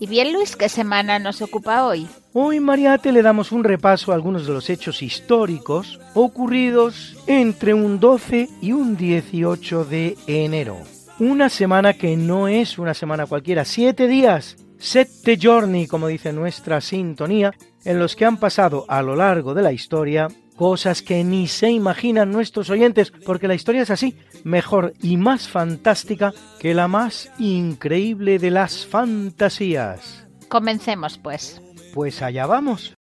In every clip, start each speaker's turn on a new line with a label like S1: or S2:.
S1: Y bien, Luis, ¿qué semana nos ocupa hoy?
S2: Hoy Mariate le damos un repaso a algunos de los hechos históricos ocurridos entre un 12 y un 18 de enero. Una semana que no es una semana cualquiera, siete días, sette giorni, como dice nuestra sintonía, en los que han pasado a lo largo de la historia cosas que ni se imaginan nuestros oyentes, porque la historia es así, mejor y más fantástica que la más increíble de las fantasías.
S1: Comencemos, pues.
S2: Pues allá vamos.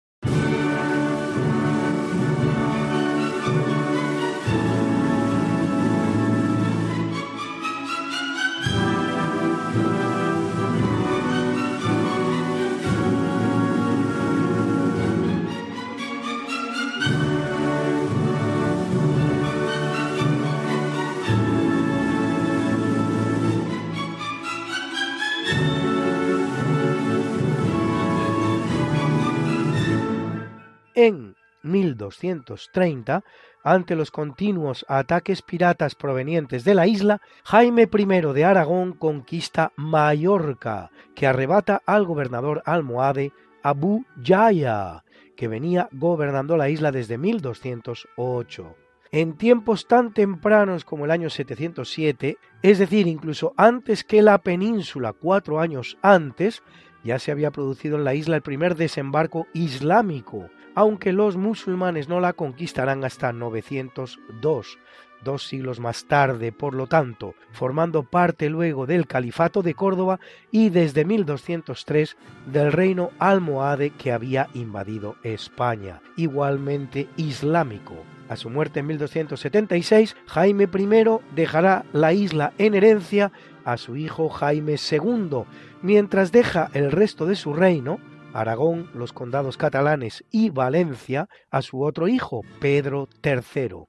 S2: En 1230, ante los continuos ataques piratas provenientes de la isla, Jaime I de Aragón conquista Mallorca, que arrebata al gobernador almohade Abu Yaya, que venía gobernando la isla desde 1208. En tiempos tan tempranos como el año 707, es decir, incluso antes que la península, cuatro años antes, ya se había producido en la isla el primer desembarco islámico, aunque los musulmanes no la conquistarán hasta 902, dos siglos más tarde, por lo tanto, formando parte luego del Califato de Córdoba y desde 1203 del reino almohade que había invadido España, igualmente islámico. A su muerte en 1276, Jaime I dejará la isla en herencia a su hijo Jaime II, mientras deja el resto de su reino, Aragón, los condados catalanes y Valencia, a su otro hijo, Pedro III.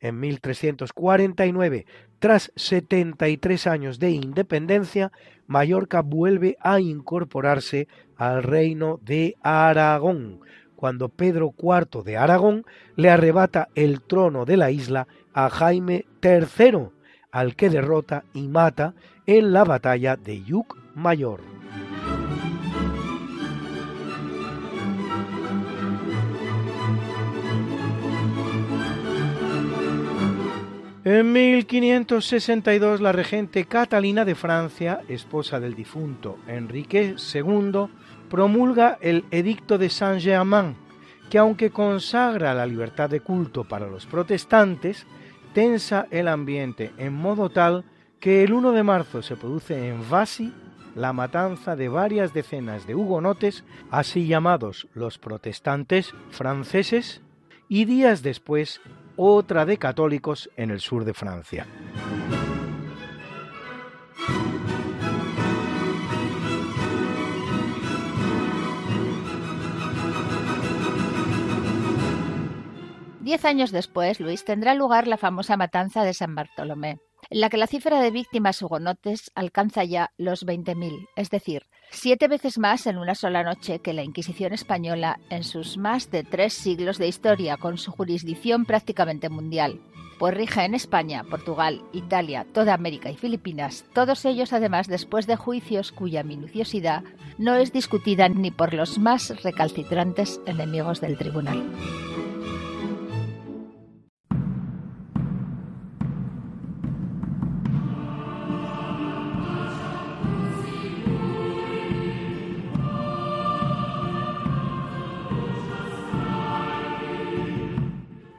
S2: En 1349, tras 73 años de independencia, Mallorca vuelve a incorporarse al reino de Aragón, cuando Pedro IV de Aragón le arrebata el trono de la isla a Jaime III, al que derrota y mata en la batalla de Yuc Mayor. En 1562 la regente Catalina de Francia, esposa del difunto Enrique II, promulga el Edicto de Saint-Germain, que aunque consagra la libertad de culto para los protestantes, tensa el ambiente en modo tal que el 1 de marzo se produce en Vassy la matanza de varias decenas de hugonotes, así llamados los protestantes franceses, y días después otra de católicos en el sur de Francia.
S1: Diez años después, Luis, tendrá lugar la famosa matanza de San Bartolomé, en la que la cifra de víctimas hugonotes alcanza ya los 20.000, es decir, siete veces más en una sola noche que la Inquisición española en sus más de tres siglos de historia, con su jurisdicción prácticamente mundial. Pues rige en España, Portugal, Italia, toda América y Filipinas, todos ellos además después de juicios cuya minuciosidad no es discutida ni por los más recalcitrantes enemigos del tribunal.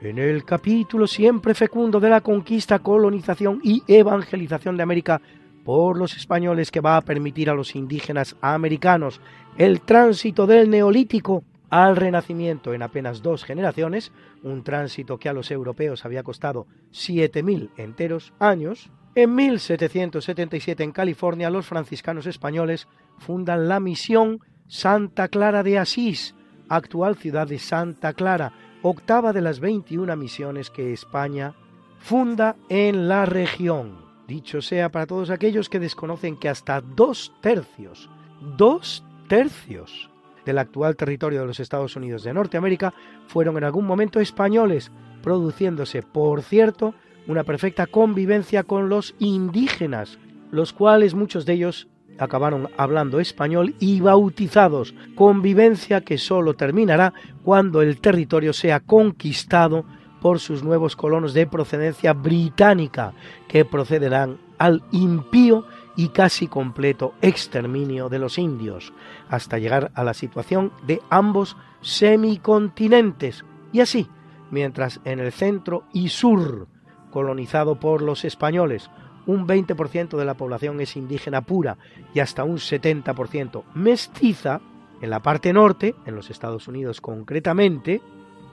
S2: En el capítulo siempre fecundo de la conquista, colonización y evangelización de América por los españoles que va a permitir a los indígenas americanos el tránsito del neolítico al renacimiento. En apenas dos generaciones, un tránsito que a los europeos había costado 7.000 enteros años, en 1777 en California los franciscanos españoles fundan la misión Santa Clara de Asís, actual ciudad de Santa Clara, octava de las 21 misiones que España funda en la región. Dicho sea para todos aquellos que desconocen que hasta dos tercios, dos tercios del actual territorio de los Estados Unidos de Norteamérica fueron en algún momento españoles, produciéndose, por cierto, una perfecta convivencia con los indígenas, los cuales muchos de ellos acabaron hablando español y bautizados, convivencia que sólo terminará cuando el territorio sea conquistado por sus nuevos colonos de procedencia británica, que procederán al impío y casi completo exterminio de los indios, hasta llegar a la situación de ambos semicontinentes. Y así, mientras en el centro y sur, colonizado por los españoles, un 20% de la población es indígena pura y hasta un 70% mestiza, en la parte norte, en los Estados Unidos concretamente,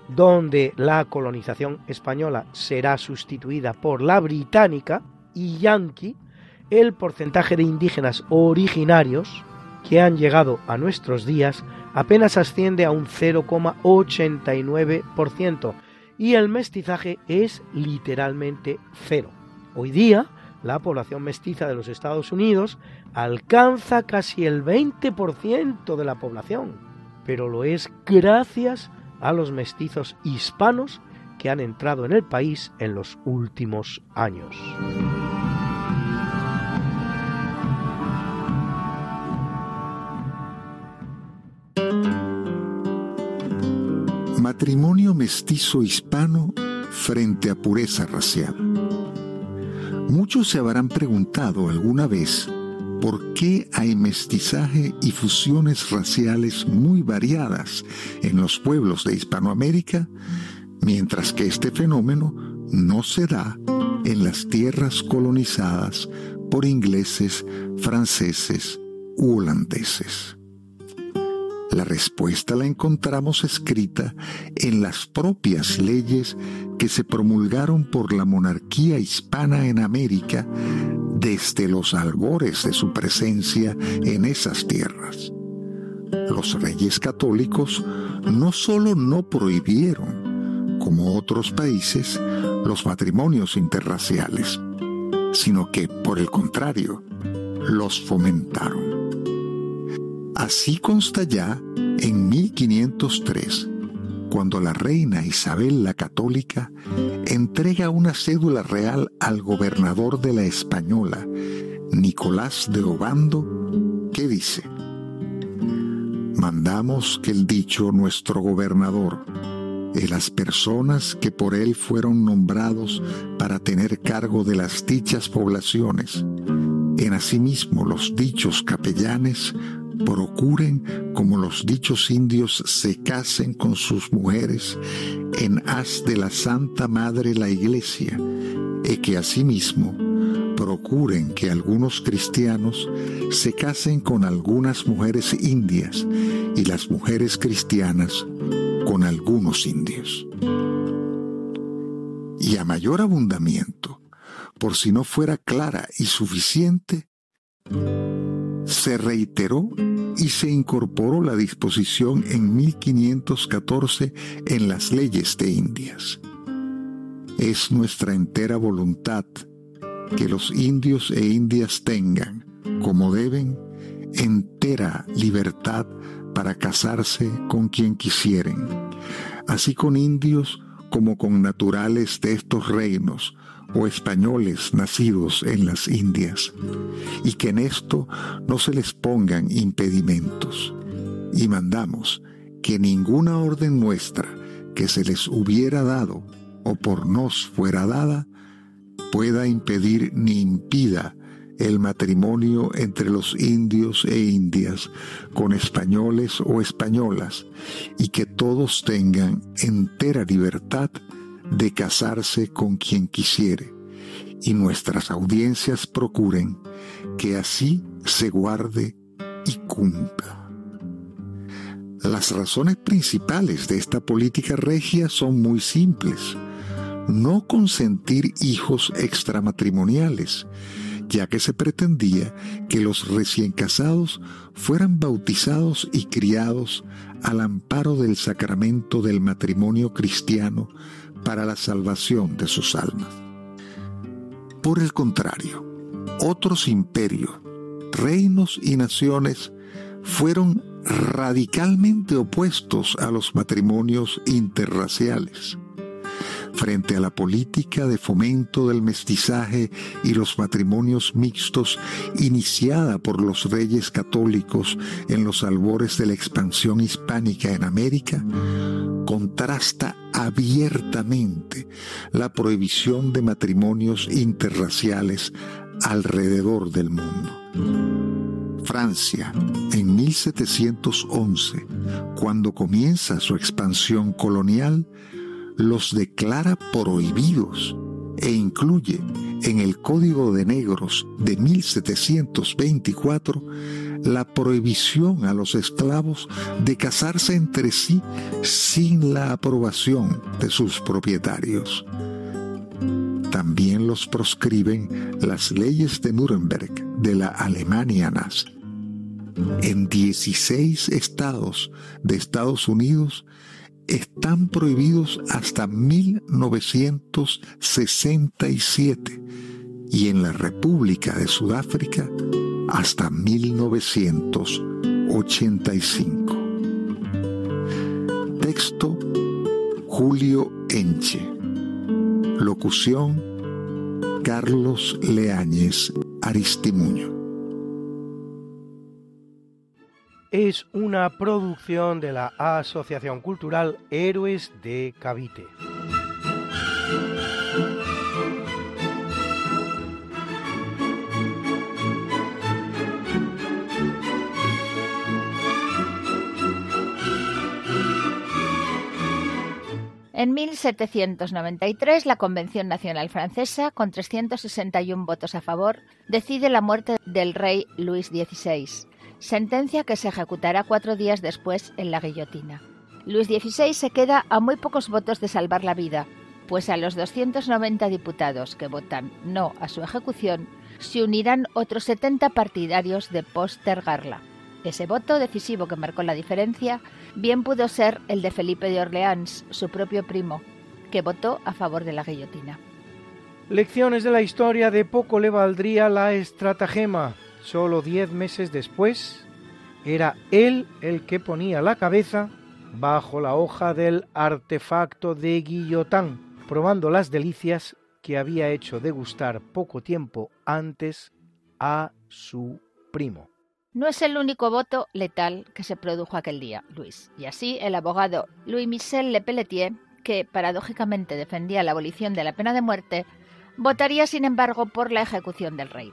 S2: donde la colonización española será sustituida por la británica y yanqui, el porcentaje de indígenas originarios que han llegado a nuestros días apenas asciende a un 0,89% y el mestizaje es literalmente cero. Hoy día, la población mestiza de los Estados Unidos alcanza casi el 20% de la población, pero lo es gracias a los mestizos hispanos que han entrado en el país en los últimos años.
S3: Matrimonio mestizo hispano frente a pureza racial. Muchos se habrán preguntado alguna vez por qué hay mestizaje y fusiones raciales muy variadas en los pueblos de Hispanoamérica, mientras que este fenómeno no se da en las tierras colonizadas por ingleses, franceses u holandeses. La respuesta la encontramos escrita en las propias leyes que se promulgaron por la monarquía hispana en América desde los albores de su presencia en esas tierras. Los reyes católicos no solo no prohibieron, como otros países, los matrimonios interraciales, sino que, por el contrario, los fomentaron. Así consta ya en 1503 cuando la reina Isabel la Católica entrega una cédula real al gobernador de la Española, Nicolás de Obando, que dice, mandamos que el dicho nuestro gobernador, y las personas que por él fueron nombrados para tener cargo de las dichas poblaciones, en asimismo los dichos capellanes, procuren, como los dichos indios, se casen con sus mujeres en haz de la Santa Madre la Iglesia, y que asimismo procuren que algunos cristianos se casen con algunas mujeres indias y las mujeres cristianas con algunos indios. Y a mayor abundamiento, por si no fuera clara y suficiente, se reiteró y se incorporó la disposición en 1514 en las leyes de Indias. Es nuestra entera voluntad que los indios e indias tengan, como deben, entera libertad para casarse con quien quisieren, así con indios como con naturales de estos reinos, o españoles nacidos en las Indias, y que en esto no se les pongan impedimentos. Y mandamos que ninguna orden nuestra que se les hubiera dado o por nos fuera dada pueda impedir ni impida el matrimonio entre los indios e indias con españoles o españolas y que todos tengan entera libertad de casarse con quien quisiere, y nuestras audiencias procuren que así se guarde y cumpla. Las razones principales de esta política regia son muy simples. No consentir hijos extramatrimoniales, ya que se pretendía que los recién casados fueran bautizados y criados al amparo del sacramento del matrimonio cristiano para la salvación de sus almas. Por el contrario, otros imperios, reinos y naciones fueron radicalmente opuestos a los matrimonios interraciales. Frente a la política de fomento del mestizaje y los matrimonios mixtos iniciada por los reyes católicos en los albores de la expansión hispánica en América, contrasta abiertamente la prohibición de matrimonios interraciales alrededor del mundo. Francia, en 1711, cuando comienza su expansión colonial, los declara prohibidos e incluye en el Código de Negros de 1724 la prohibición a los esclavos de casarse entre sí sin la aprobación de sus propietarios. También los proscriben las leyes de Nuremberg de la Alemania nazi. En 16 estados de Estados Unidos están prohibidos hasta 1967 y en la República de Sudáfrica hasta 1985. Texto Julio Enche. Locución Carlos Leáñez Aristimuño.
S2: Es una producción de la Asociación Cultural Héroes de Cavite.
S1: En 1793, la Convención Nacional Francesa, con 361 votos a favor, decide la muerte del rey Luis XVI, sentencia que se ejecutará cuatro días después en la guillotina. Luis XVI se queda a muy pocos votos de salvar la vida, pues a los 290 diputados que votan no a su ejecución se unirán otros 70 partidarios de postergarla. Ese voto decisivo que marcó la diferencia bien pudo ser el de Felipe de Orleans, su propio primo, que votó a favor de la guillotina.
S2: Lecciones de la historia de poco le valdría la estratagema. Solo diez meses después, era él el que ponía la cabeza bajo la hoja del artefacto de Guillotán, probando las delicias que había hecho degustar poco tiempo antes a su primo.
S1: No es el único voto letal que se produjo aquel día, Luis. Y así el abogado Louis Michel Le Pelletier, que paradójicamente defendía la abolición de la pena de muerte, votaría sin embargo por la ejecución del rey.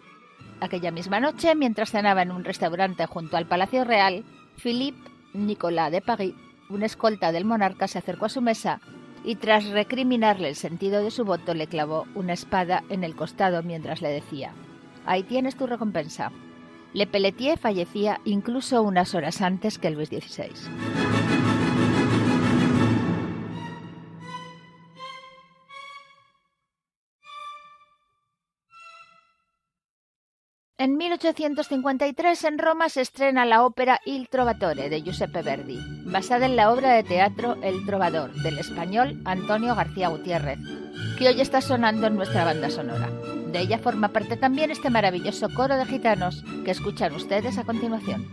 S1: Aquella misma noche, mientras cenaba en un restaurante junto al Palacio Real, Philippe Nicolas de Paris, un escolta del monarca, se acercó a su mesa y tras recriminarle el sentido de su voto le clavó una espada en el costado mientras le decía, Ahí tienes tu recompensa. Le Pelletier fallecía incluso unas horas antes que Luis XVI. En 1853 en Roma se estrena la ópera Il Trovatore de Giuseppe Verdi, basada en la obra de teatro El Trovador del español Antonio García Gutiérrez, que hoy está sonando en nuestra banda sonora. De ella forma parte también este maravilloso coro de gitanos que escuchan ustedes a continuación.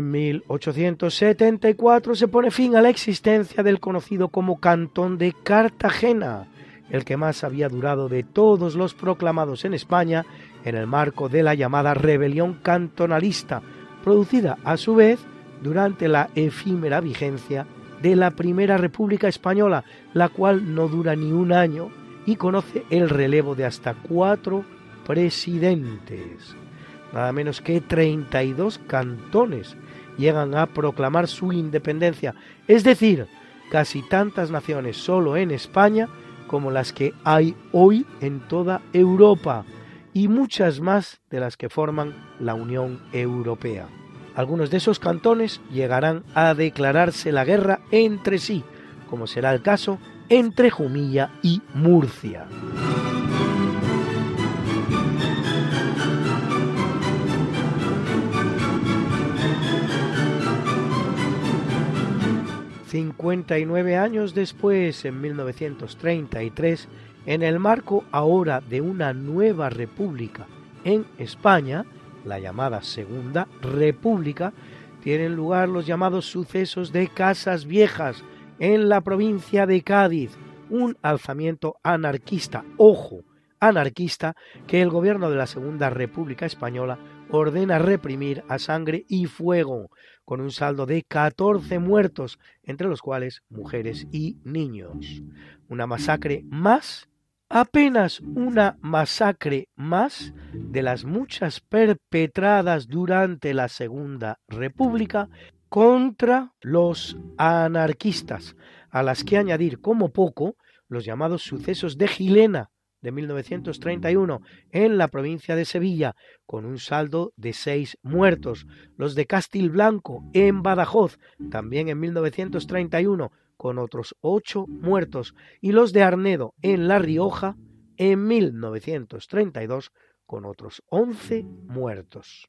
S2: En 1874 se pone fin a la existencia del conocido como Cantón de Cartagena, el que más había durado de todos los proclamados en España en el marco de la llamada rebelión cantonalista, producida a su vez durante la efímera vigencia de la Primera República Española, la cual no dura ni un año y conoce el relevo de hasta cuatro presidentes. Nada menos que 32 cantones llegan a proclamar su independencia, es decir, casi tantas naciones solo en España como las que hay hoy en toda Europa y muchas más de las que forman la Unión Europea. Algunos de esos cantones llegarán a declararse la guerra entre sí, como será el caso entre Jumilla y Murcia. 59 años después, en 1933, en el marco ahora de una nueva república en España, la llamada Segunda República, tienen lugar los llamados sucesos de Casas Viejas en la provincia de Cádiz, un alzamiento anarquista, ojo, anarquista, que el gobierno de la Segunda República Española ordena reprimir a sangre y fuego, con un saldo de 14 muertos, entre los cuales mujeres y niños. Una masacre más, apenas una masacre más de las muchas perpetradas durante la Segunda República contra los anarquistas, a las que añadir como poco los llamados sucesos de Gilena, de 1931 en la provincia de Sevilla, con un saldo de seis muertos. Los de Castilblanco en Badajoz, también en 1931, con otros ocho muertos. Y los de Arnedo en La Rioja, en 1932, con otros once muertos.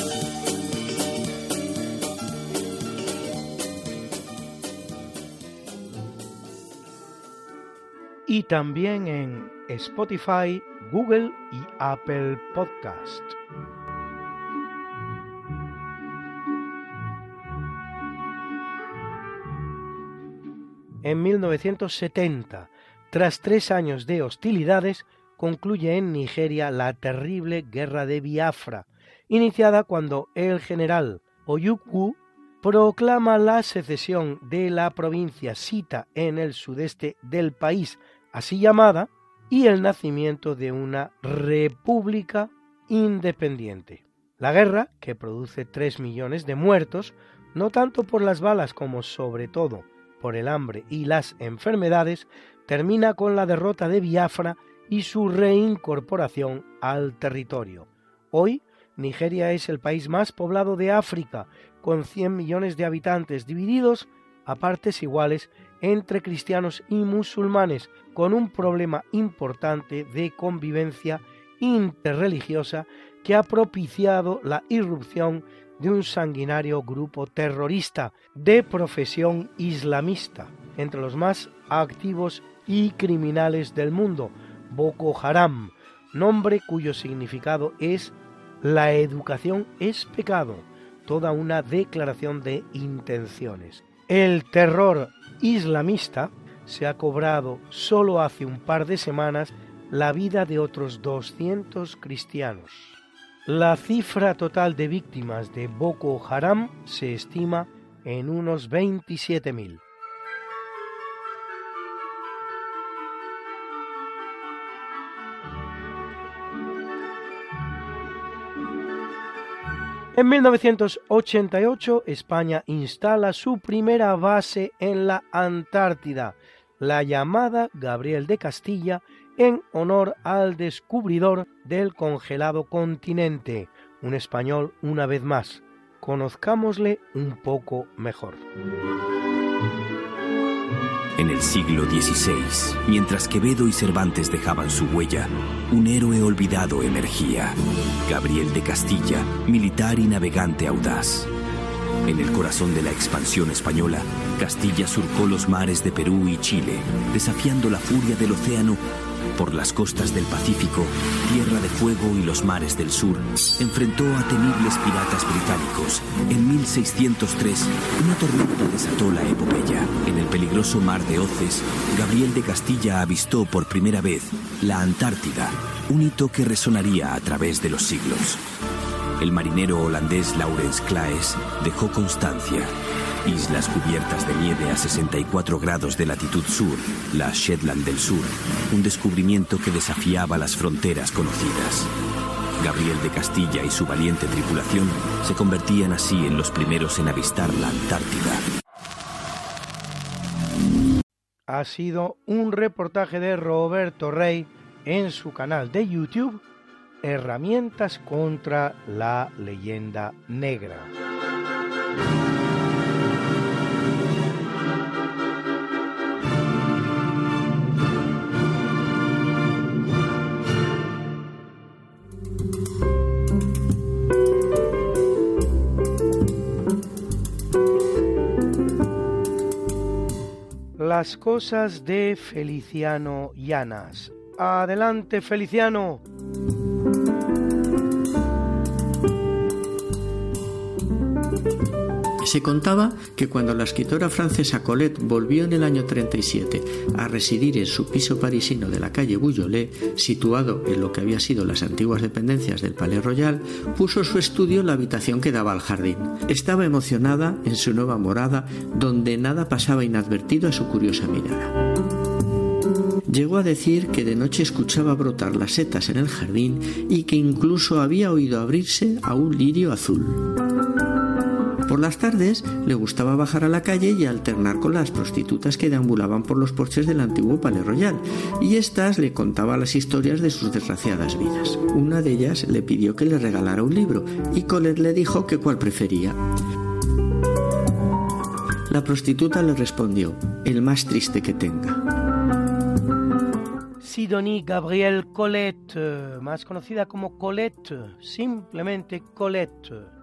S2: Y también en Spotify, Google y Apple Podcast. En 1970, tras tres años de hostilidades, concluye en Nigeria la terrible guerra de Biafra, iniciada cuando el general Oyukwu proclama la secesión de la provincia Sita en el sudeste del país así llamada, y el nacimiento de una república independiente. La guerra, que produce tres millones de muertos, no tanto por las balas como sobre todo por el hambre y las enfermedades, termina con la derrota de Biafra y su reincorporación al territorio. Hoy, Nigeria es el país más poblado de África, con 100 millones de habitantes divididos a partes iguales entre cristianos y musulmanes, con un problema importante de convivencia interreligiosa que ha propiciado la irrupción de un sanguinario grupo terrorista de profesión islamista, entre los más activos y criminales del mundo, Boko Haram, nombre cuyo significado es La educación es pecado, toda una declaración de intenciones. El terror islamista se ha cobrado solo hace un par de semanas la vida de otros 200 cristianos. La cifra total de víctimas de Boko Haram se estima en unos 27.000. En 1988 España instala su primera base en la Antártida, la llamada Gabriel de Castilla, en honor al descubridor del congelado continente, un español una vez más. Conozcámosle un poco mejor.
S4: En el siglo XVI, mientras Quevedo y Cervantes dejaban su huella, un héroe olvidado emergía. Gabriel de Castilla, militar y navegante audaz. En el corazón de la expansión española, Castilla surcó los mares de Perú y Chile, desafiando la furia del océano por las costas del Pacífico, Tierra de Fuego y los mares del sur, enfrentó a temibles piratas británicos. En 1603, una tormenta desató la epopeya. En peligroso mar de Oces, Gabriel de Castilla avistó por primera vez la Antártida, un hito que resonaría a través de los siglos. El marinero holandés Laurens Claes dejó constancia Islas cubiertas de nieve a 64 grados de latitud sur, la Shetland del Sur, un descubrimiento que desafiaba las fronteras conocidas. Gabriel de Castilla y su valiente tripulación se convertían así en los primeros en avistar la Antártida.
S2: Ha sido un reportaje de Roberto Rey en su canal de YouTube Herramientas contra la leyenda negra. Las cosas de Feliciano Llanas. Adelante, Feliciano.
S5: Se contaba que cuando la escritora francesa Colette volvió en el año 37 a residir en su piso parisino de la calle Bouillolet, situado en lo que había sido las antiguas dependencias del Palais Royal, puso su estudio en la habitación que daba al jardín. Estaba emocionada en su nueva morada, donde nada pasaba inadvertido a su curiosa mirada. Llegó a decir que de noche escuchaba brotar las setas en el jardín y que incluso había oído abrirse a un lirio azul. Por las tardes le gustaba bajar a la calle y alternar con las prostitutas que deambulaban por los porches del antiguo Palais Royal, y éstas le contaba las historias de sus desgraciadas vidas. Una de ellas le pidió que le regalara un libro, y Colette le dijo que cuál prefería. La prostituta le respondió, el más triste que tenga.
S2: Sidonie Gabrielle Colette, más conocida como Colette, simplemente Colette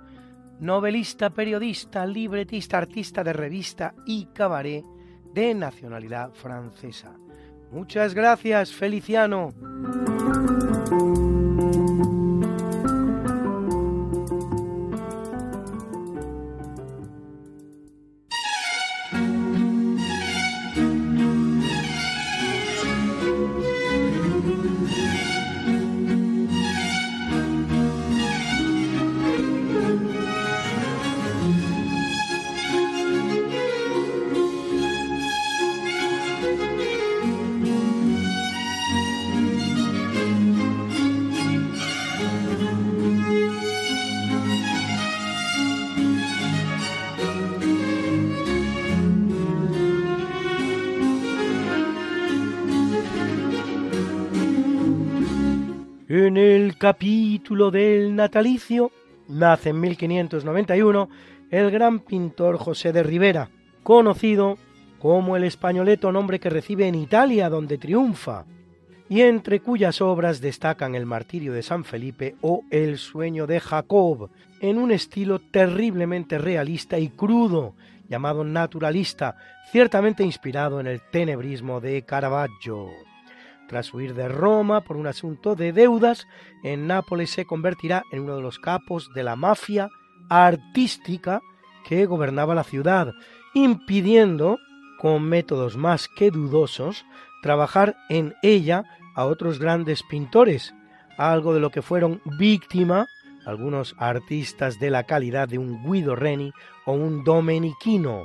S2: novelista, periodista, libretista, artista de revista y cabaret de nacionalidad francesa. Muchas gracias, Feliciano. En el capítulo del natalicio nace en 1591 el gran pintor José de Rivera, conocido como el españoleto nombre que recibe en Italia donde triunfa, y entre cuyas obras destacan El martirio de San Felipe o El sueño de Jacob, en un estilo terriblemente realista y crudo, llamado naturalista, ciertamente inspirado en el tenebrismo de Caravaggio. Tras huir de Roma por un asunto de deudas, en Nápoles se convertirá en uno de los capos de la mafia artística que gobernaba la ciudad, impidiendo, con métodos más que dudosos, trabajar en ella a otros grandes pintores, algo de lo que fueron víctima algunos artistas de la calidad de un Guido Reni o un Domenichino,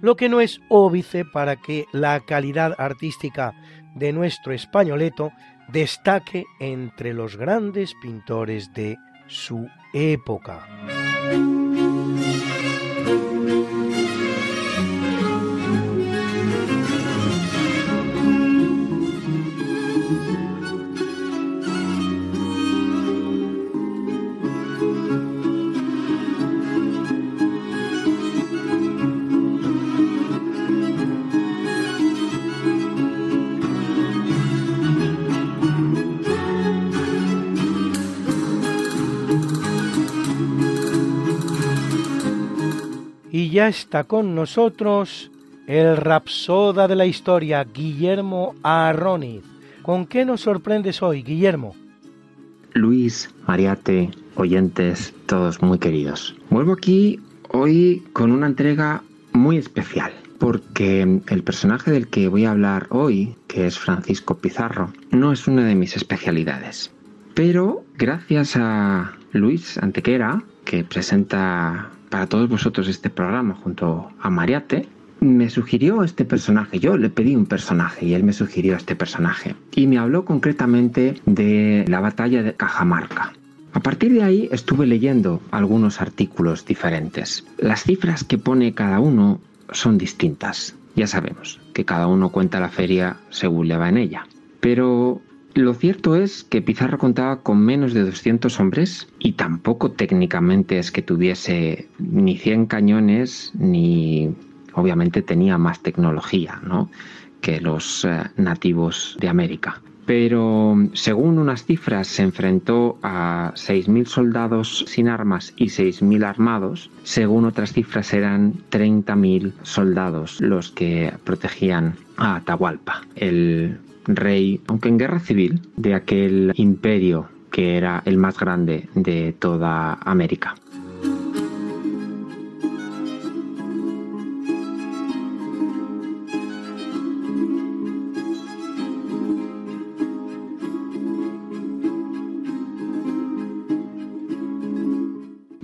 S2: lo que no es óbice para que la calidad artística de nuestro españoleto destaque entre los grandes pintores de su época. Ya está con nosotros el rapsoda de la historia, Guillermo Arroniz. ¿Con qué nos sorprendes hoy, Guillermo?
S6: Luis, Mariate, oyentes, todos muy queridos. Vuelvo aquí hoy con una entrega muy especial, porque el personaje del que voy a hablar hoy, que es Francisco Pizarro, no es una de mis especialidades. Pero gracias a Luis Antequera, que presenta para todos vosotros este programa junto a Mariate, me sugirió este personaje. Yo le pedí un personaje y él me sugirió este personaje. Y me habló concretamente de la batalla de Cajamarca. A partir de ahí estuve leyendo algunos artículos diferentes. Las cifras que pone cada uno son distintas. Ya sabemos que cada uno cuenta la feria según le va en ella. Pero lo cierto es que Pizarro contaba con menos de 200 hombres y tampoco técnicamente es que tuviese ni 100 cañones ni obviamente tenía más tecnología ¿no? que los eh, nativos de América. Pero según unas cifras se enfrentó a 6.000 soldados sin armas y 6.000 armados. Según otras cifras eran 30.000 soldados los que protegían a Atahualpa, el rey, aunque en guerra civil, de aquel imperio que era el más grande de toda América.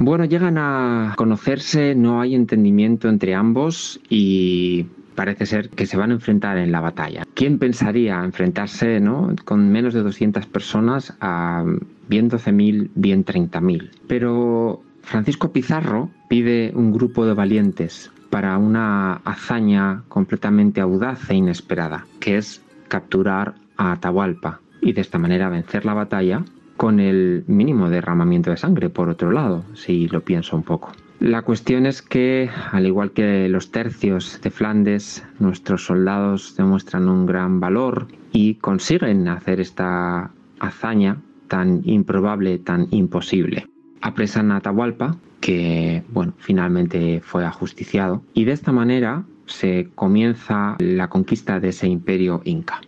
S6: Bueno, llegan a conocerse, no hay entendimiento entre ambos y parece ser que se van a enfrentar en la batalla. ¿Quién pensaría enfrentarse ¿no? con menos de 200 personas a bien 12.000, bien 30.000? Pero Francisco Pizarro pide un grupo de valientes para una hazaña completamente audaz e inesperada, que es capturar a Atahualpa y de esta manera vencer la batalla con el mínimo derramamiento de sangre, por otro lado, si lo pienso un poco. La cuestión es que, al igual que los tercios de Flandes, nuestros soldados demuestran un gran valor y consiguen hacer esta hazaña tan improbable, tan imposible. Apresan a Atahualpa, que bueno, finalmente fue ajusticiado, y de esta manera se comienza la conquista de ese imperio inca.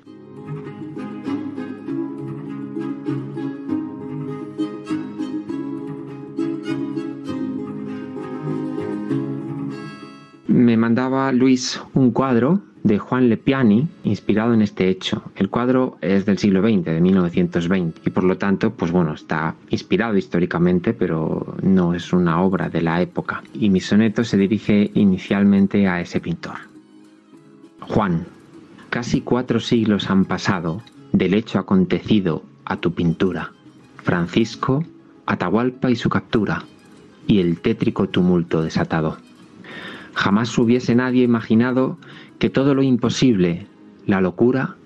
S6: Mandaba Luis un cuadro de Juan Lepiani inspirado en este hecho. El cuadro es del siglo XX, de 1920, y por lo tanto, pues bueno, está inspirado históricamente, pero no es una obra de la época. Y mi soneto se dirige inicialmente a ese pintor. Juan, casi cuatro siglos han pasado del hecho acontecido a tu pintura. Francisco, Atahualpa y su captura, y el tétrico tumulto desatado. Jamás hubiese nadie imaginado que todo lo imposible, la locura,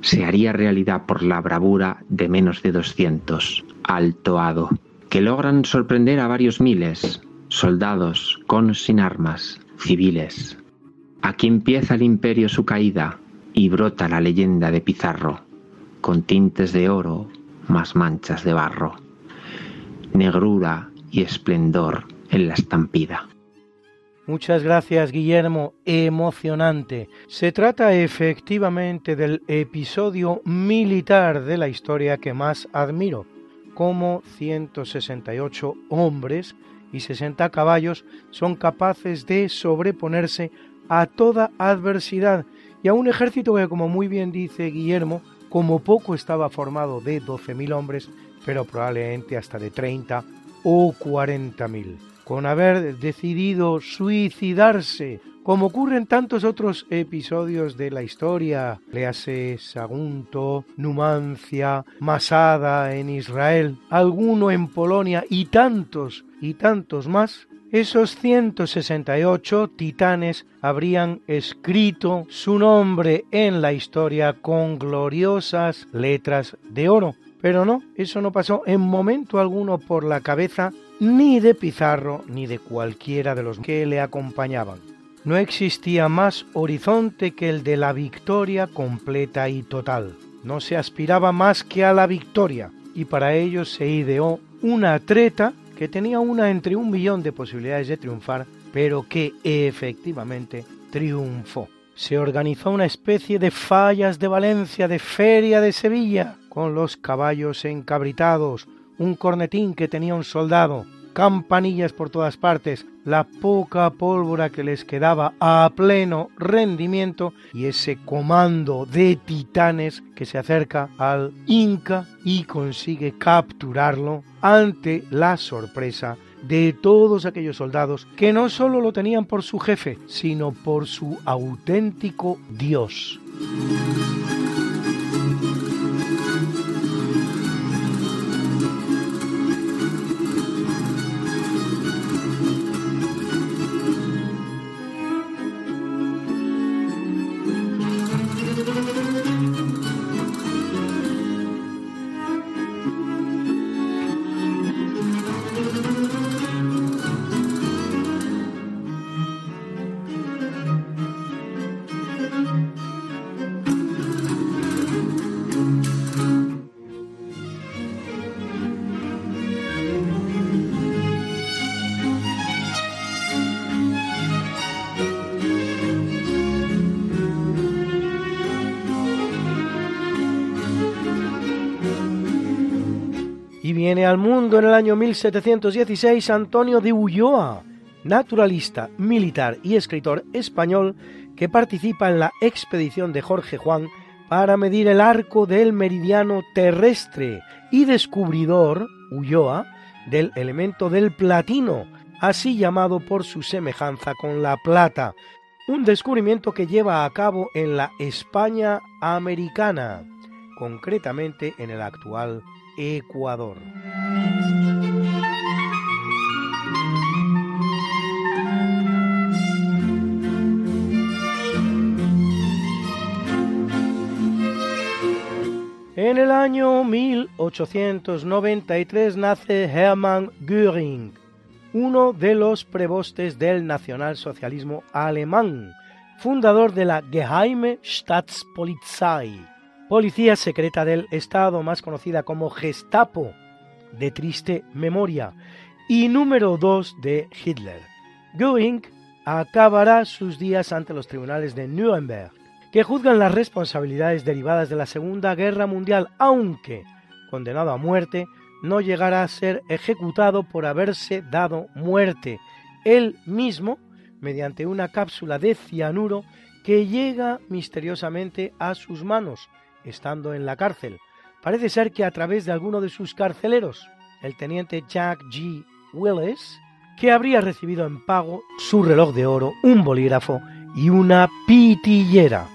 S6: se haría realidad por la bravura de menos de 200, altoado, que logran sorprender a varios miles, soldados con sin armas, civiles. Aquí empieza el imperio su caída y brota la leyenda de Pizarro, con tintes de oro más manchas de barro, negrura y esplendor en la estampida.
S2: Muchas gracias, Guillermo. Emocionante. Se trata efectivamente del episodio militar de la historia que más admiro, como 168 hombres y 60 caballos son capaces de sobreponerse a toda adversidad y a un ejército que, como muy bien dice Guillermo, como poco estaba formado de 12.000 hombres, pero probablemente hasta de 30 o 40.000 con haber decidido suicidarse, como ocurre en tantos otros episodios de la historia, léase Sagunto, Numancia, Masada en Israel, alguno en Polonia y tantos y tantos más, esos 168 titanes habrían escrito su nombre en la historia con gloriosas letras de oro. Pero no, eso no pasó en momento alguno por la cabeza ni de Pizarro ni de cualquiera de los que le acompañaban. No existía más horizonte que el de la victoria completa y total. No se aspiraba más que a la victoria, y para ello se ideó una treta que tenía una entre un millón de posibilidades de triunfar, pero que efectivamente triunfó. Se organizó una especie de fallas de Valencia, de feria de Sevilla, con los caballos encabritados, un cornetín que tenía un soldado, campanillas por todas partes, la poca pólvora que les quedaba a pleno rendimiento y ese comando de titanes que se acerca al Inca y consigue capturarlo ante la sorpresa de todos aquellos soldados que no solo lo tenían por su jefe, sino por su auténtico Dios. En el año 1716 Antonio de Ulloa, naturalista, militar y escritor español que participa en la expedición de Jorge Juan para medir el arco del meridiano terrestre y descubridor, Ulloa, del elemento del platino, así llamado por su semejanza con la plata, un descubrimiento que lleva a cabo en la España americana, concretamente en el actual Ecuador. En el año 1893 nace Hermann Göring, uno de los prebostes del nacionalsocialismo alemán, fundador de la Geheime Staatspolizei, policía secreta del Estado, más conocida como Gestapo, de triste memoria, y número 2 de Hitler. Göring acabará sus días ante los tribunales de Nuremberg, que juzgan las responsabilidades derivadas de la Segunda Guerra Mundial, aunque, condenado a muerte, no llegará a ser ejecutado por haberse dado muerte él mismo mediante una cápsula de cianuro que llega misteriosamente a sus manos, estando en la cárcel. Parece ser que a través de alguno de sus carceleros, el teniente Jack G. Willis, que habría recibido en pago su reloj de oro, un bolígrafo y una pitillera.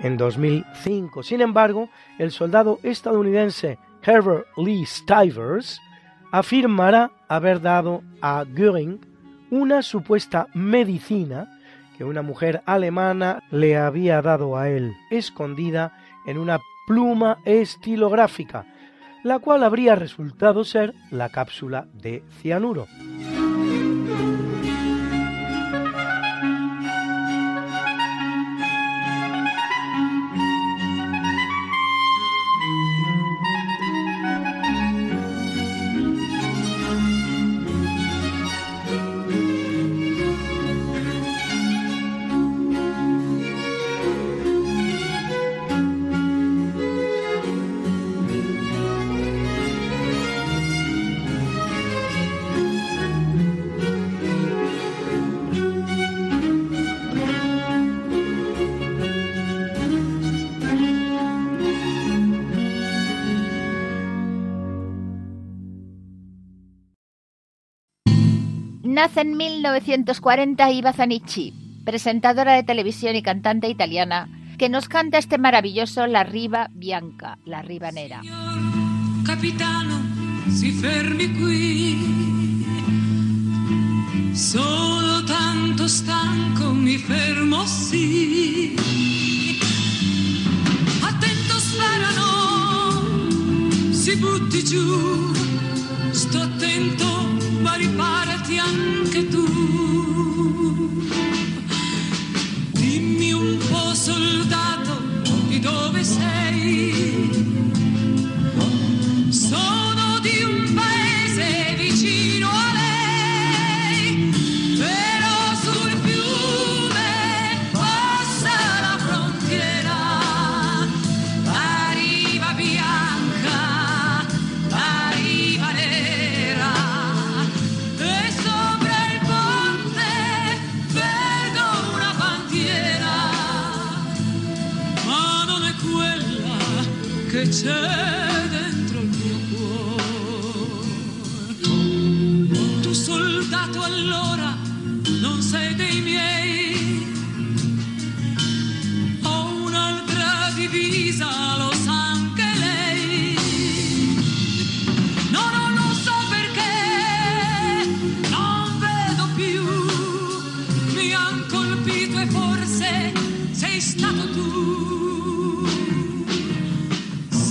S2: En 2005, sin embargo, el soldado estadounidense Herbert Lee Stivers afirmará haber dado a Göring una supuesta medicina que una mujer alemana le había dado a él, escondida en una pluma estilográfica, la cual habría resultado ser la cápsula de cianuro.
S1: Nace en 1940 Iva Zanicci, presentadora de televisión y cantante italiana, que nos canta este maravilloso La Riva Bianca, la riva nera.
S7: Capitano, si fermi qui. Sono tanto stanco, mi fermo sì. Attento sparano, si butti giù. Sto attento, ma riparati anche tu. Dimmi un po', soldato, di dove sei?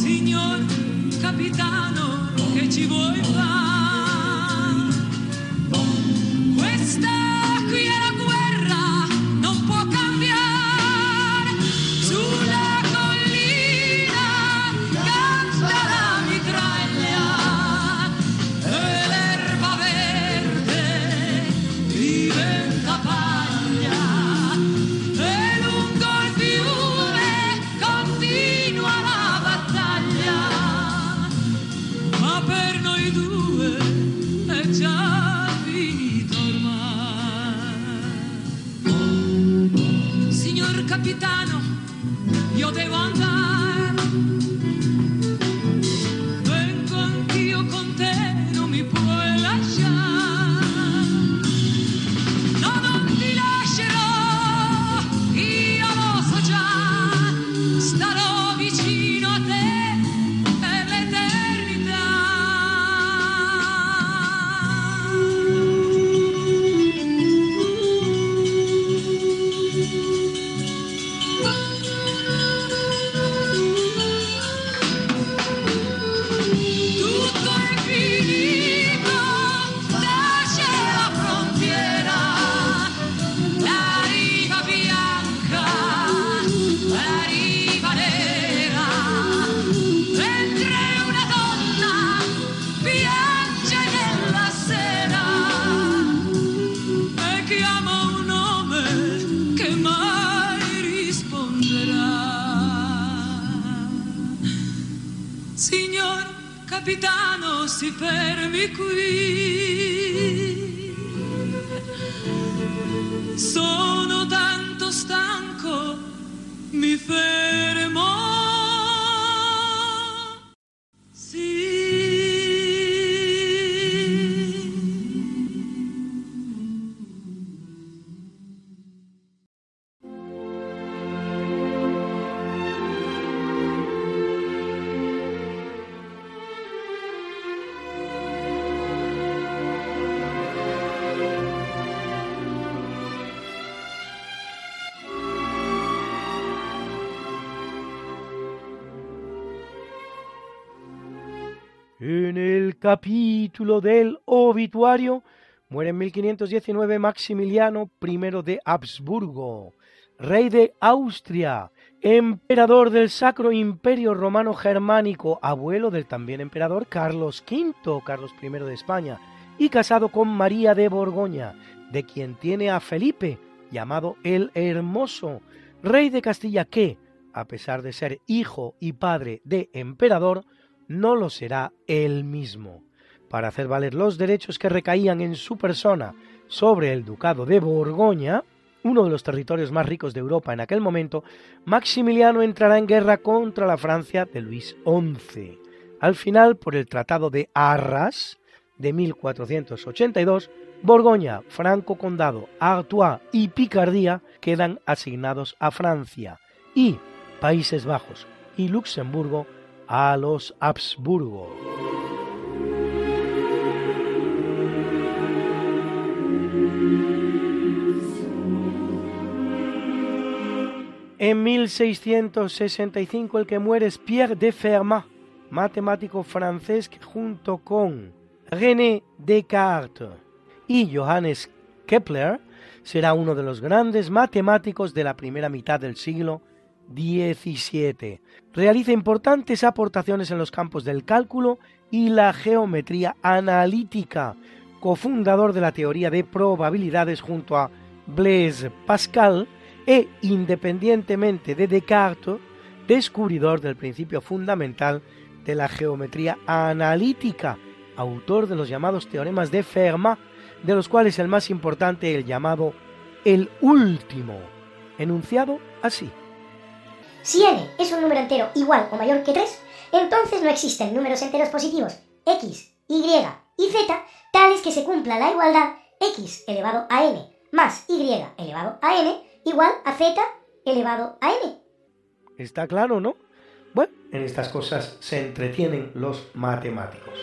S7: Signor capitano, che ci vuoi fare? Questa qui è la capitano, si fermi qui. Sono tanto stanco, mi fermo.
S2: Capítulo del obituario muere en 1519 Maximiliano I de Habsburgo, rey de Austria, emperador del Sacro Imperio Romano Germánico, abuelo del también emperador Carlos V, Carlos I de España, y casado con María de Borgoña, de quien tiene a Felipe, llamado el Hermoso, rey de Castilla que, a pesar de ser hijo y padre de emperador, no lo será él mismo. Para hacer valer los derechos que recaían en su persona sobre el ducado de Borgoña, uno de los territorios más ricos de Europa en aquel momento, Maximiliano entrará en guerra contra la Francia de Luis XI. Al final, por el Tratado de Arras de 1482, Borgoña, Franco Condado, Artois y Picardía quedan asignados a Francia y Países Bajos y Luxemburgo a los Habsburgo. En 1665 el que muere es Pierre de Fermat, matemático francés que junto con René Descartes y Johannes Kepler será uno de los grandes matemáticos de la primera mitad del siglo XVII. Realiza importantes aportaciones en los campos del cálculo y la geometría analítica, cofundador de la teoría de probabilidades junto a Blaise Pascal e, independientemente de Descartes, descubridor del principio fundamental de la geometría analítica, autor de los llamados teoremas de Fermat, de los cuales el más importante el llamado el último, enunciado así.
S8: Si n es un número entero igual o mayor que 3, entonces no existen números enteros positivos x, y y z tales que se cumpla la igualdad x elevado a n más y elevado a n igual a z elevado a n.
S2: Está claro, ¿no? Bueno, en estas cosas se entretienen los matemáticos.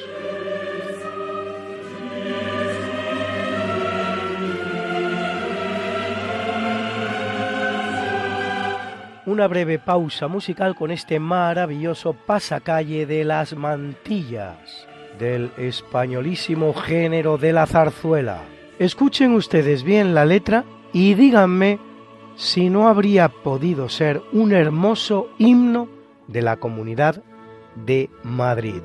S2: Una breve pausa musical con este maravilloso pasacalle de las mantillas del españolísimo género de la zarzuela. Escuchen ustedes bien la letra y díganme si no habría podido ser un hermoso himno de la comunidad de Madrid.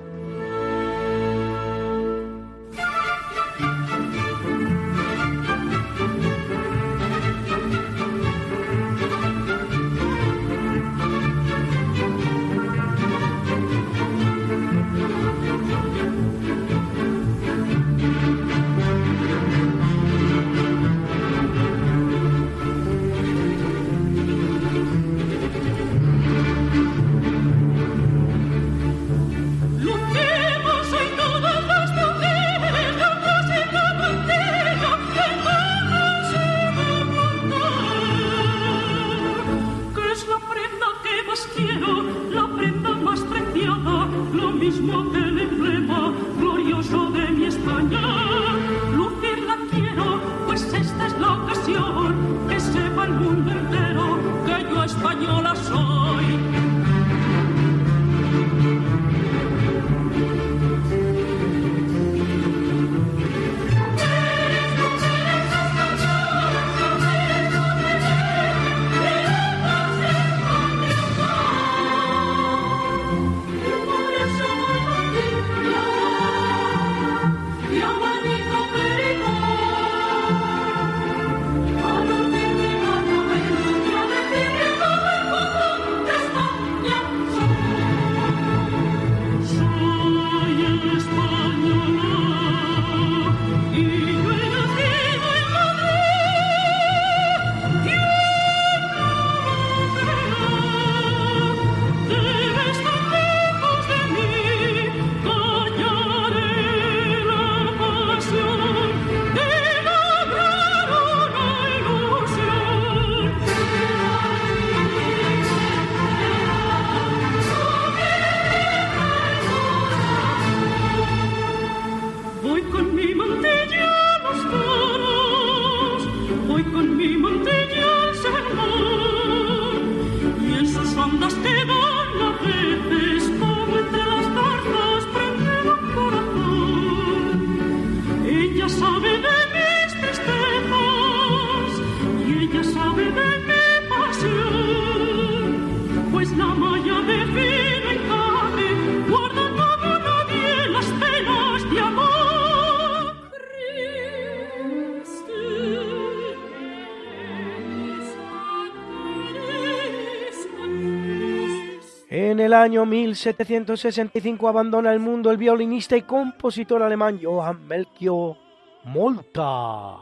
S2: Año 1765 abandona el mundo el violinista y compositor alemán Johann Melchior Molta,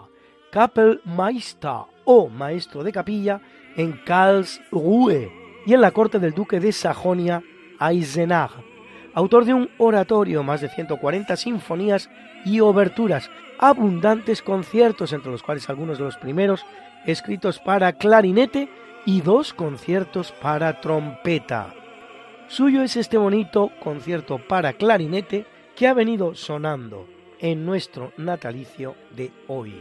S2: Kapellmeister o maestro de capilla en Karlsruhe y en la corte del duque de Sajonia Eisenach, autor de un oratorio, más de 140 sinfonías y oberturas, abundantes conciertos, entre los cuales algunos de los primeros escritos para clarinete y dos conciertos para trompeta. Suyo es este bonito concierto para clarinete que ha venido sonando en nuestro natalicio de hoy.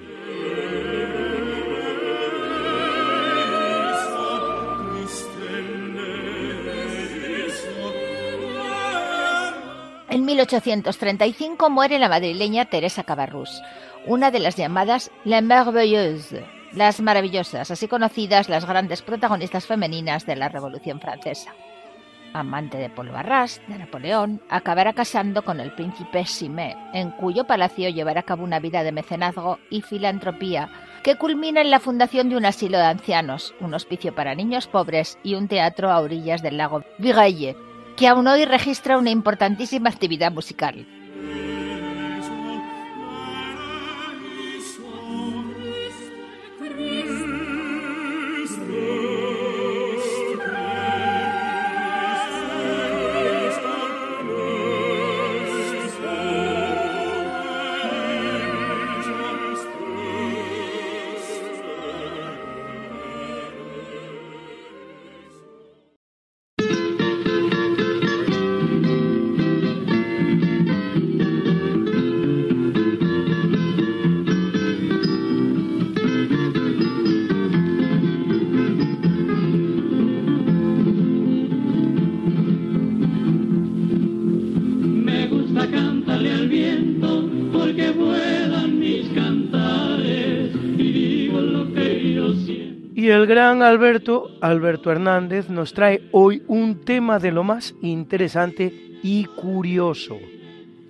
S1: En 1835 muere la madrileña Teresa Cabarrús, una de las llamadas Les Merveilleuses, las maravillosas, así conocidas las grandes protagonistas femeninas de la Revolución Francesa. Amante de Paul Barras, de Napoleón, acabará casando con el príncipe Simé, en cuyo palacio llevará a cabo una vida de mecenazgo y filantropía que culmina en la fundación de un asilo de ancianos, un hospicio para niños pobres y un teatro a orillas del lago Vigaille, que aún hoy registra una importantísima actividad musical.
S2: Alberto, Alberto Hernández, nos trae hoy un tema de lo más interesante y curioso.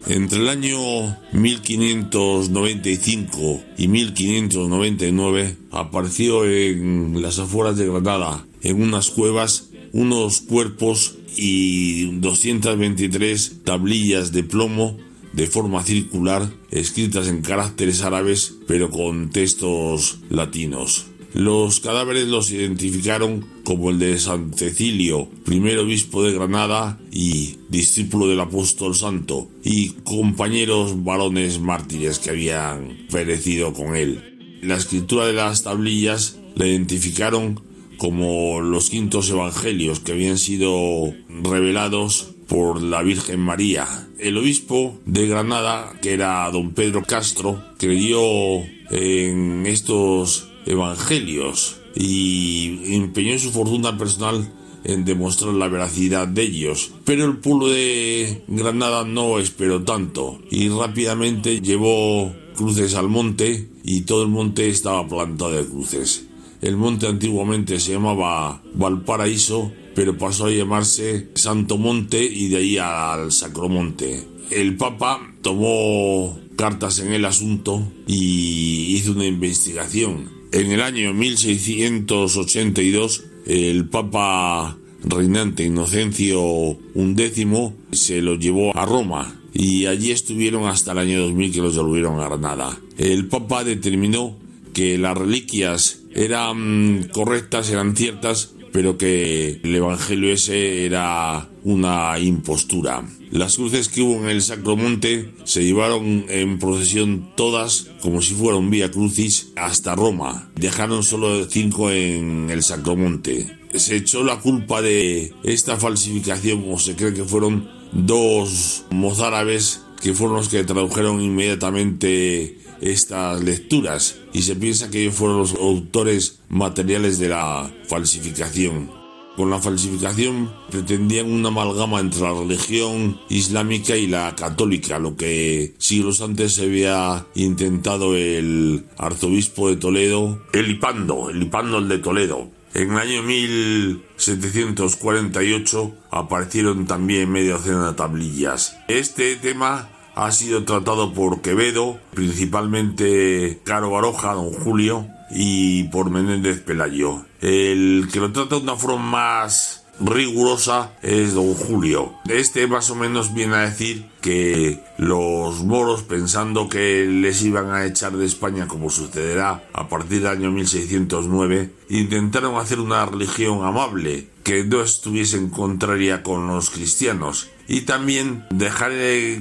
S9: Entre el año 1595 y 1599 apareció en las afueras de Granada, en unas cuevas, unos cuerpos y 223 tablillas de plomo de forma circular escritas en caracteres árabes pero con textos latinos. Los cadáveres los identificaron como el de San Cecilio, primer obispo de Granada y discípulo del apóstol santo, y compañeros varones mártires que habían perecido con él. La escritura de las tablillas la identificaron como los quintos evangelios que habían sido revelados por la Virgen María. El obispo de Granada, que era don Pedro Castro, creyó en estos evangelios y empeñó su fortuna personal en demostrar la veracidad de ellos. Pero el pueblo de Granada no esperó tanto y rápidamente llevó cruces al monte y todo el monte estaba plantado de cruces. El monte antiguamente se llamaba Valparaíso, pero pasó a llamarse Santo Monte y de ahí al Sacromonte. El Papa tomó cartas en el asunto y hizo una investigación en el año 1682, el Papa reinante Inocencio XI se los llevó a Roma y allí estuvieron hasta el año 2000 que los devolvieron a Granada. El Papa determinó que las reliquias eran correctas, eran ciertas, pero que el Evangelio ese era una impostura. Las cruces que hubo en el Sacromonte se llevaron en procesión todas como si fuera un vía crucis hasta Roma. Dejaron solo cinco en el Sacromonte. Se echó la culpa de esta falsificación o se cree que fueron dos mozárabes que fueron los que tradujeron inmediatamente estas lecturas y se piensa que ellos fueron los autores materiales de la falsificación. Con la falsificación pretendían una amalgama entre la religión islámica y la católica, lo que siglos antes se había intentado el arzobispo de Toledo, Elipando, Elipando el de Toledo. En el año 1748 aparecieron también medio docena de tablillas. Este tema ha sido tratado por Quevedo, principalmente Caro Baroja, don Julio, y por Menéndez Pelayo. El que lo trata de una forma más rigurosa es don Julio. Este más o menos viene a decir que los moros pensando que les iban a echar de España como sucederá a partir del año 1609, intentaron hacer una religión amable que no estuviese en contraria con los cristianos y también dejar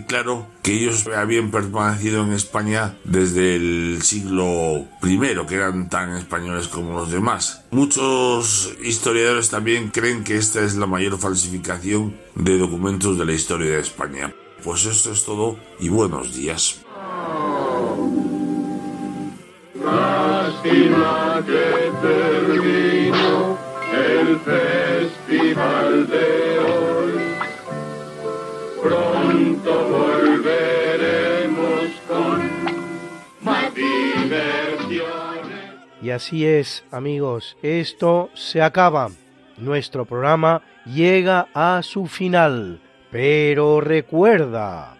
S9: claro que ellos habían permanecido en España desde el siglo I, que eran tan españoles como los demás. Muchos historiadores también creen que esta es la mayor falsificación de documentos de la historia de España. Pues esto es todo y buenos días.
S10: Lástima que terminó el festival de hoy. Pronto volveremos con más diversiones.
S2: Y así es, amigos, esto se acaba. Nuestro programa llega a su final. Pero recuerda,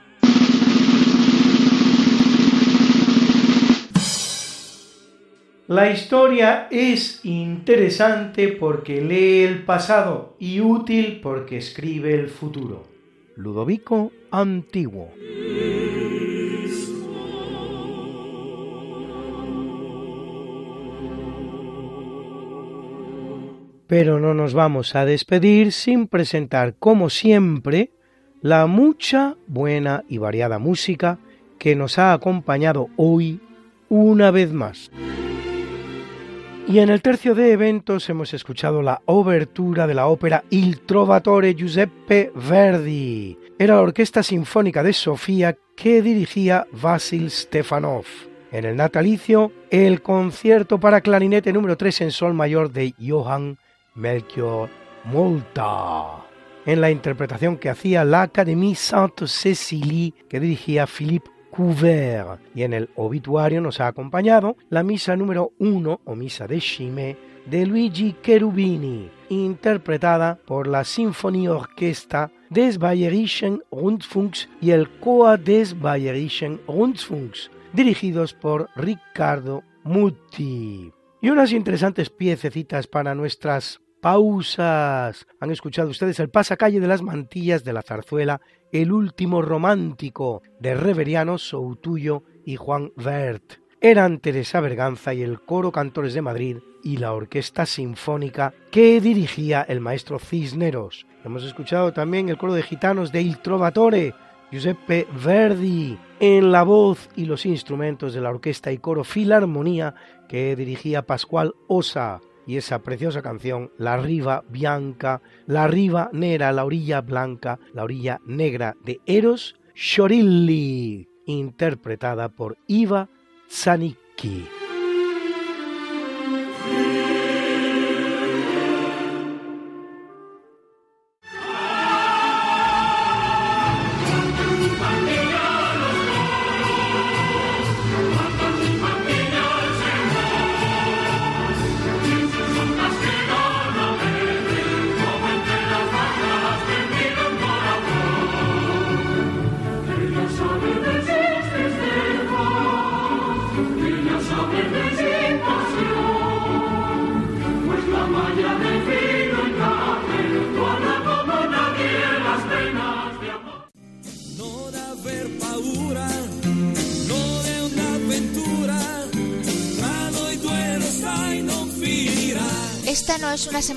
S2: La historia es interesante porque lee el pasado y útil porque escribe el futuro. Ludovico Antiguo. Pero no nos vamos a despedir sin presentar, como siempre, la mucha buena y variada música que nos ha acompañado hoy una vez más. Y en el tercio de eventos hemos escuchado la obertura de la ópera Il Trovatore Giuseppe Verdi. Era la Orquesta Sinfónica de Sofía que dirigía Vasil Stefanov. En el natalicio, el concierto para clarinete número 3 en sol mayor de Johann Melchior Molta. En la interpretación que hacía la Académie Sainte-Cécilie que dirigía Philippe Couvert. Y en el obituario nos ha acompañado la misa número 1 o misa de Chimé de Luigi Cherubini, interpretada por la Sinfonía Orquesta des Bayerischen Rundfunks y el Chor des Bayerischen Rundfunks, dirigidos por Ricardo Muti. Y unas interesantes piececitas para nuestras pausas. Han escuchado ustedes el pasacalle de las mantillas de la zarzuela El último romántico de Reveriano Soutuyo y Juan Vert. Eran Teresa Berganza y el coro Cantores de Madrid y la orquesta sinfónica que dirigía el maestro Cisneros. Hemos escuchado también el coro de gitanos de Il Trovatore, Giuseppe Verdi, en la voz y los instrumentos de la orquesta y coro Filarmonía que dirigía Pascual Osa y esa preciosa canción, La Riva Bianca, La Riva Nera, La Orilla Blanca, La Orilla Negra de Eros Shorilli, interpretada por Iva Zanicki.